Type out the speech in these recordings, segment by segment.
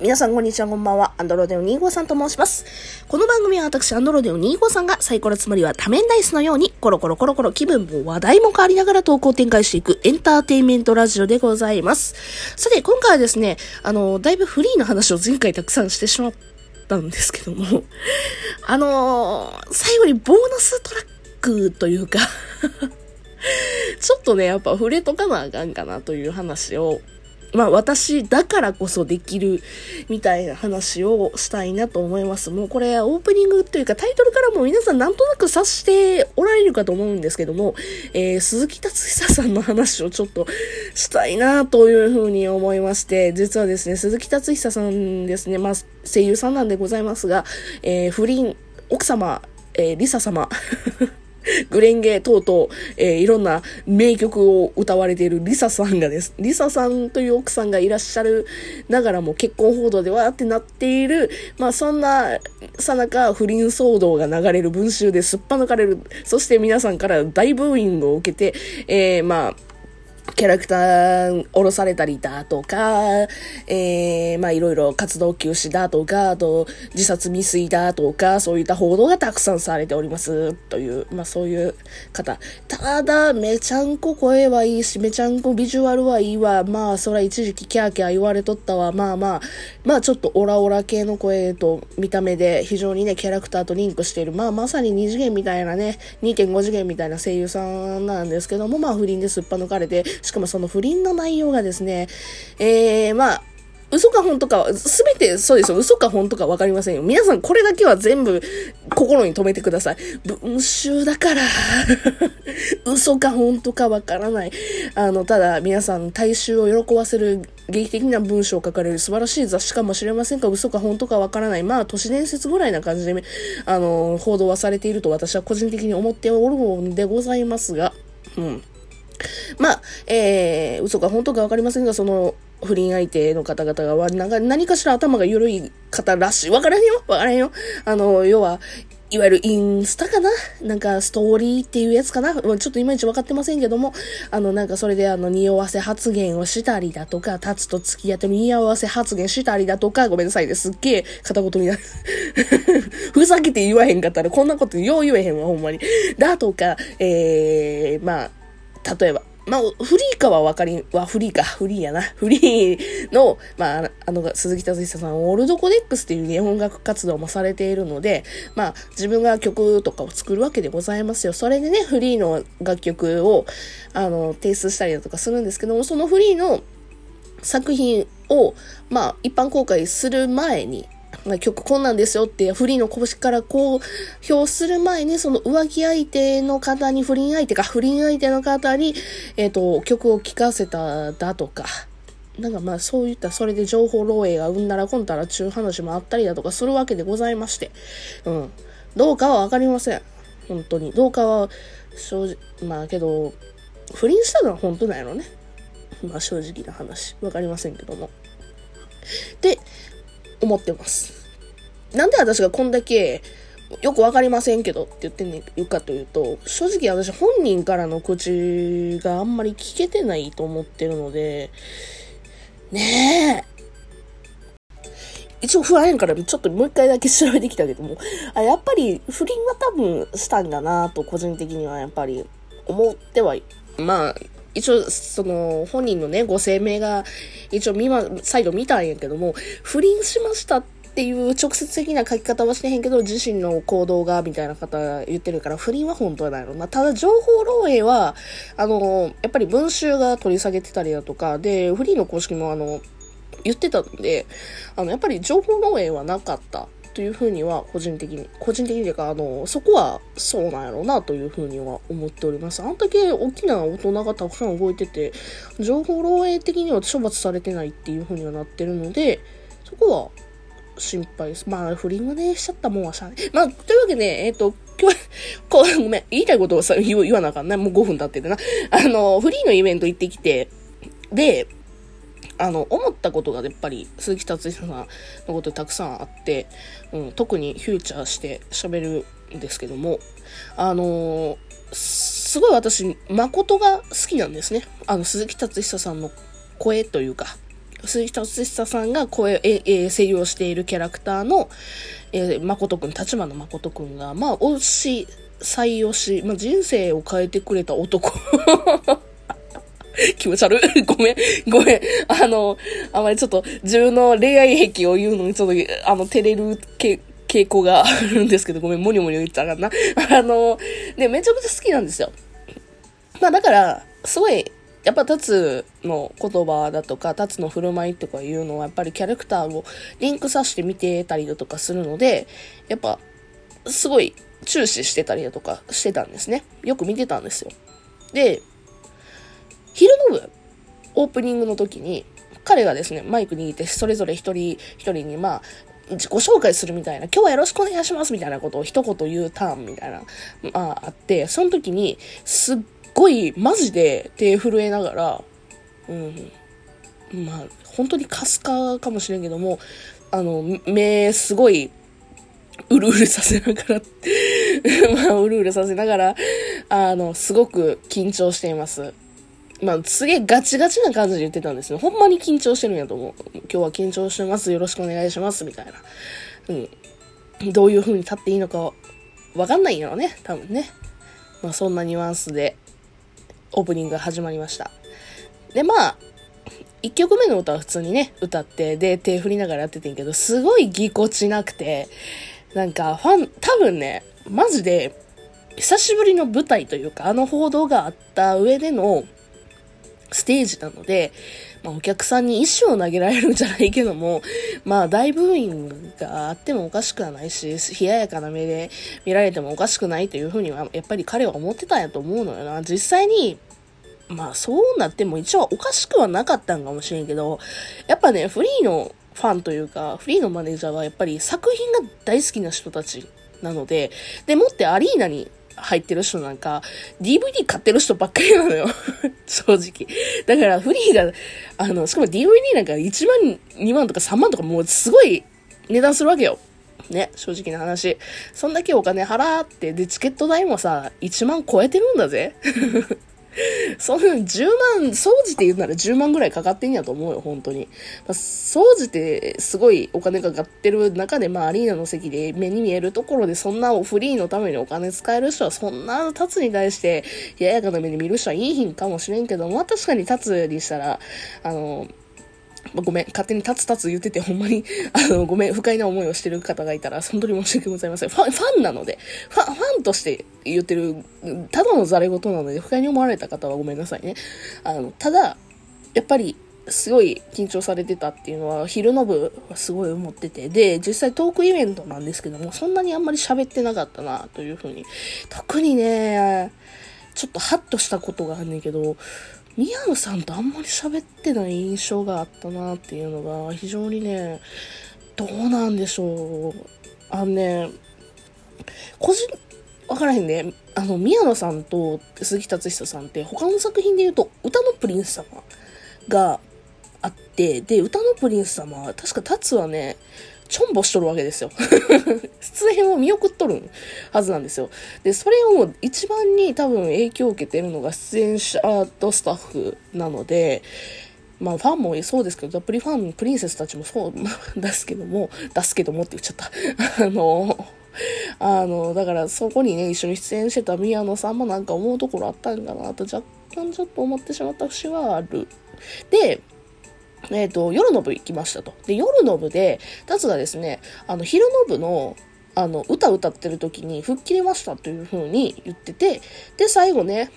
皆さんこんにちは、こんばんは。アンドロデオ2号さんと申します。この番組は私、アンドロデオ2号さんがサイコロつまりは多面ダイスのように、コロコロコロコロ気分も話題も変わりながら投稿展開していくエンターテインメントラジオでございます。さて、今回はですね、あの、だいぶフリーの話を前回たくさんしてしまったんですけども、あの最後にボーナストラックというか ちょっとね、やっぱ触れとかなあかんかなという話を、まあ私だからこそできるみたいな話をしたいなと思います。もうこれオープニングというかタイトルからも皆さんなんとなく察しておられるかと思うんですけども、えー、鈴木達久さんの話をちょっとしたいなというふうに思いまして、実はですね、鈴木達久さんですね、まあ声優さんなんでございますが、えー、不倫、奥様、えー、リサ様、グレンゲ等々、えーいろんな名曲を歌われているリサさんがです。リサさんという奥さんがいらっしゃるながらも結婚報道でわーってなっている、まあそんなさなか不倫騒動が流れる文集ですっぱ抜かれる。そして皆さんから大ブーイングを受けて、えーまあ、キャラクター降ろされたりだとか、えー、まあいろいろ活動休止だとか、あと自殺未遂だとか、そういった報道がたくさんされております。という、まあそういう方。ただ、めちゃんこ声はいいし、めちゃんこビジュアルはいいわ。まあそら一時期キャーキャー言われとったわ。まあまあ、まあちょっとオラオラ系の声と見た目で非常にね、キャラクターとリンクしている。まあまさに二次元みたいなね、2.5次元みたいな声優さんなんですけども、まあ不倫ですっぱ抜かれて、しかもその不倫の内容がですね、えー、まあ、嘘か本とかは、すべてそうですよ。嘘か本とかわかりませんよ。皆さんこれだけは全部心に留めてください。文集だから、嘘か本とかわからない。あの、ただ皆さん大衆を喜ばせる劇的な文章を書かれる素晴らしい雑誌かもしれませんが、嘘か本とかわからない。まあ、都市伝説ぐらいな感じで、あの、報道はされていると私は個人的に思っておるのでございますが、うん。まあ、えー、嘘か本当かわかりませんが、その、不倫相手の方々が、なんか何かしら頭が緩い方らしい。わからへんよわからんよあの、要は、いわゆるインスタかな？なんかストーリーっていうやつかな？ちょっといまいち分かってませんけども、あの、なんかそれであの、匂わせ発言をしたりだとか、タツと付き合って匂わせ発言したりだとか、ごめんなさいですっげえ片言になる。ふざけて言わへんかったらこんなことよう言えへんわ、ほんまに。だとか、えー、まあ、例えば、まあ、フリーかはわかり、はフリーか、フリーやな。フリーの、まあ、あの、鈴木達久さん、オールドコデックスっていう日本楽活動もされているので、まあ、自分が曲とかを作るわけでございますよ。それでね、フリーの楽曲を、あの、提出したりだとかするんですけども、そのフリーの作品を、まあ、一般公開する前に、まあ、曲こんなんですよってフリーの公式から公表する前にその浮気相手の方に不倫相手か不倫相手の方に、えっ、と曲を聴かせただとか。なんかまあそういったそれで情報漏洩がうんならこんたらちゅう話もあったりだとかするわけでございまして。うん。どうかはわかりません。本当に。どうかは正直まあけど不倫したのは本当なんやろね。まあ正直な話。わかりませんけども。で思ってます。なんで私がこんだけよくわかりませんけどって言ってんねんかというと、正直私本人からの口があんまり聞けてないと思ってるので、ねえ。一応不安やからちょっともう一回だけ調べてきたけども、あやっぱり不倫は多分したんだなと個人的にはやっぱり思っては、まあ、一応、その、本人のね、ご声明が、一応見ま、再度見たんやけども、不倫しましたってていう直接的な書き方はしてへんけど、自身の行動が、みたいな方言ってるから、不倫は本当はないのな。ただ、情報漏洩は、あの、やっぱり文集が取り下げてたりだとか、で、フリーの公式もあの、言ってたんで、あの、やっぱり情報漏洩はなかった。というふうには個人的に、個人的にというか、あの、そこはそうなんやろうなというふうには思っております。あんだけ大きな大人がたくさん動いてて、情報漏洩的には処罰されてないっていうふうにはなってるので、そこは心配です。まあ、不倫がね、しちゃったもんはしゃあない。まあ、というわけで、えっ、と、今日、こう、ごめん、言いたいことをさ、言言わなあかんな。もう5分経ってるな。あの、フリーのイベント行ってきて、で、あの、思ったことがやっぱり鈴木達久さんのことたくさんあって、うん、特にフューチャーして喋るんですけども、あのすごい私、誠が好きなんですね。あの、鈴木達久さんの声というか、鈴木達久さんが声、え、え、声優をしているキャラクターの、えー、誠くん、立花誠くんが、まあ、推し、採用し、まあ、人生を変えてくれた男。気持ち悪い。ごめん。ごめん。あの、あまりちょっと自分の恋愛癖を言うのにちょっと、あの、照れるけ傾向があるんですけど、ごめん、もにもに言っちゃうかな。あの、ね、めちゃくちゃ好きなんですよ。まあだから、すごい、やっぱタツの言葉だとか、タツの振る舞いとかいうのは、やっぱりキャラクターをリンクさせて見てたりだとかするので、やっぱ、すごい注視してたりだとかしてたんですね。よく見てたんですよ。で、昼の部、オープニングの時に、彼がですね、マイク握って、それぞれ一人一人に、まあ、自己紹介するみたいな、今日はよろしくお願いしますみたいなことを一言言うターンみたいな、まあ、あって、その時に、すっごい、マジで手震えながら、うん、まあ、本当にかすかかもしれんけども、あの、目、すごい、うるうるさせながら まあ、うるうるさせながら、あの、すごく緊張しています。まあ、すげえガチガチな感じで言ってたんですね。ほんまに緊張してるんやと思う。今日は緊張してます。よろしくお願いします。みたいな。うん。どういう風に立っていいのかわかんないんやろね。多分ね。まあ、そんなニュアンスで、オープニングが始まりました。で、まあ、1曲目の歌は普通にね、歌って、で、手振りながらやっててんけど、すごいぎこちなくて、なんか、ファン、多分ね、マジで、久しぶりの舞台というか、あの報道があった上での、ステージなので、まあ、お客さんに石を投げられるんじゃないけども、まあ、大ブーイングがあってもおかしくはないし、冷ややかな目で見られてもおかしくないというふうには、やっぱり彼は思ってたんやと思うのよな。実際に、まあ、そうなっても一応おかしくはなかったんかもしれんけど、やっぱね、フリーのファンというか、フリーのマネージャーはやっぱり作品が大好きな人たちなので、でもってアリーナに入ってる人なんか、DVD 買ってる人ばっかりなのよ。正直。だからフリーが、あの、しかも DVD なんか1万、2万とか3万とかもうすごい値段するわけよ。ね、正直な話。そんだけお金払って、で、チケット代もさ、1万超えてるんだぜ。そん10万、掃除って言うなら10万ぐらいかかってんやと思うよ、本当に。まあ、掃除ってすごいお金かかってる中で、まあアリーナの席で目に見えるところでそんなフリーのためにお金使える人はそんな立つに対してややかな目で見る人はいいひんかもしれんけど、まあ確かに立つにしたら、あの、ま、ごめん、勝手に立つ立つ言ってて、ほんまに、あの、ごめん、不快な思いをしてる方がいたら、本当に申し訳ございません。ファン、ファンなので、ファン、ファンとして言ってる、ただのザレ言なので、不快に思われた方はごめんなさいね。あの、ただ、やっぱり、すごい緊張されてたっていうのは、昼の部はすごい思ってて、で、実際トークイベントなんですけども、そんなにあんまり喋ってなかったな、というふうに。特にね、ちょっとハッとしたことがあんねんけど、宮野さんとあんまり喋ってない印象があったなっていうのが非常にね、どうなんでしょう。あのね、個人、わからへんね。あの、宮野さんと鈴木達久さんって他の作品で言うと、歌のプリンス様があって、で、歌のプリンス様は、確か達はね、ちょんぼしとるわけですよ。出演を見送っとるはずなんですよ。で、それを一番に多分影響を受けてるのが出演者とスタッフなので、まあファンもそうですけど、プリファン、プリンセスたちもそう ですけども、出すけどもって言っちゃった。あの、あの、だからそこにね、一緒に出演してた宮野さんもなんか思うところあったんかなと若干ちょっと思ってしまった節はある。で、えっ、ー、と、夜の部行きましたと。で、夜の部で、タツがですね、あの、昼の部の、あの、歌歌ってる時に吹っ切れましたという風に言ってて、で、最後ね、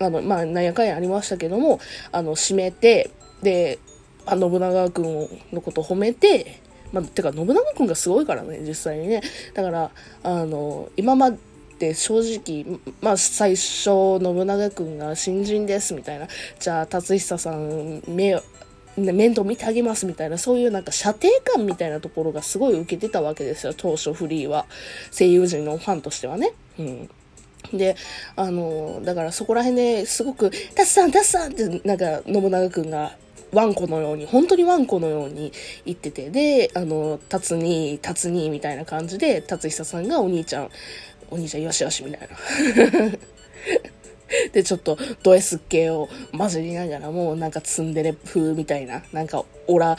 あの、まあ、なんやかんやありましたけども、あの、締めて、で、あ信長くんのこと褒めて、まあ、てか、信長くんがすごいからね、実際にね。だから、あの、今まで正直、まあ、最初、信長くんが新人ですみたいな、じゃあ、達久さん、目面倒見てあげますみたいな、そういうなんか射程感みたいなところがすごい受けてたわけですよ、当初フリーは。声優陣のファンとしてはね。うん。で、あの、だからそこら辺ですごく、タツさん、タツさんって、なんか、信長くんが、ワンコのように、本当にワンコのように言ってて、で、あの、タツに、タツに、みたいな感じで、タツヒサさんがお兄ちゃん、お兄ちゃんよしよし、みたいな。で、ちょっとド S 系を混じりながらも、なんかツンデレ風みたいな、なんかオラ、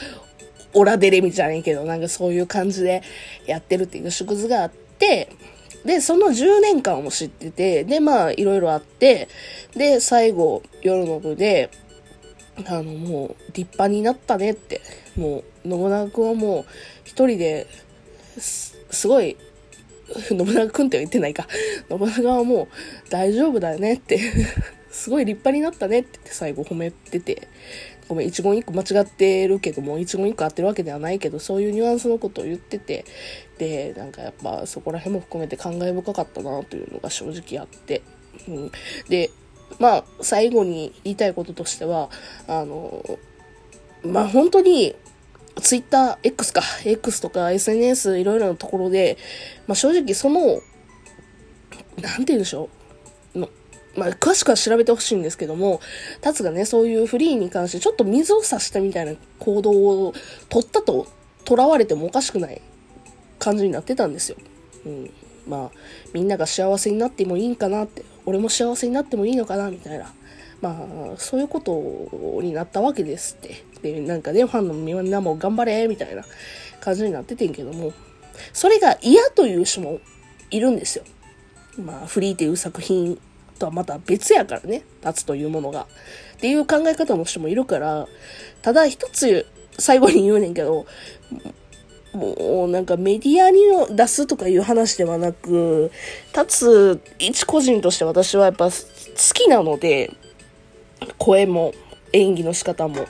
オラデレみたいなけど、なんかそういう感じでやってるっていう縮図があって、で、その10年間も知ってて、で、まあ、いろいろあって、で、最後、夜の部で、あの、もう、立派になったねって、もう、信長君はもう、一人で、すごい、信長君って言ってないか。信長はもう、大丈夫だよねって すごい立派になったねって最後褒めてて、ごめん、一言一句間違ってるけども、一言一句合ってるわけではないけど、そういうニュアンスのことを言ってて、で、なんかやっぱそこら辺も含めて感慨深かったなというのが正直あって、うん。で、まあ、最後に言いたいこととしては、あの、まあ本当に、ツイッター、X か、X とか SNS いろいろなところで、まあ正直その、なんて言うんでしょう、のまあ、詳しくは調べてほしいんですけども、タツがね、そういうフリーに関してちょっと水を差したみたいな行動を取ったと、囚われてもおかしくない感じになってたんですよ。うん。まあ、みんなが幸せになってもいいんかなって、俺も幸せになってもいいのかな、みたいな。まあ、そういうことになったわけですって。で、なんかね、ファンのみんなも頑張れ、みたいな感じになっててんけども、それが嫌という人もいるんですよ。まあ、フリーっていう作品とはまた別やからね、立つというものが。っていう考え方の人もいるから、ただ一つ最後に言うねんけど、もうなんかメディアに出すとかいう話ではなく、立つ一個人として私はやっぱ好きなので、声も演技の仕方も。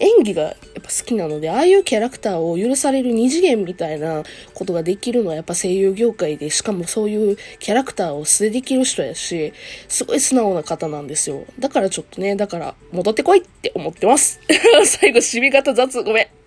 演技がやっぱ好きなので、ああいうキャラクターを許される二次元みたいなことができるのはやっぱ声優業界で、しかもそういうキャラクターを素でできる人やし、すごい素直な方なんですよ。だからちょっとね、だから戻ってこいって思ってます。最後、締め方雑、ごめん。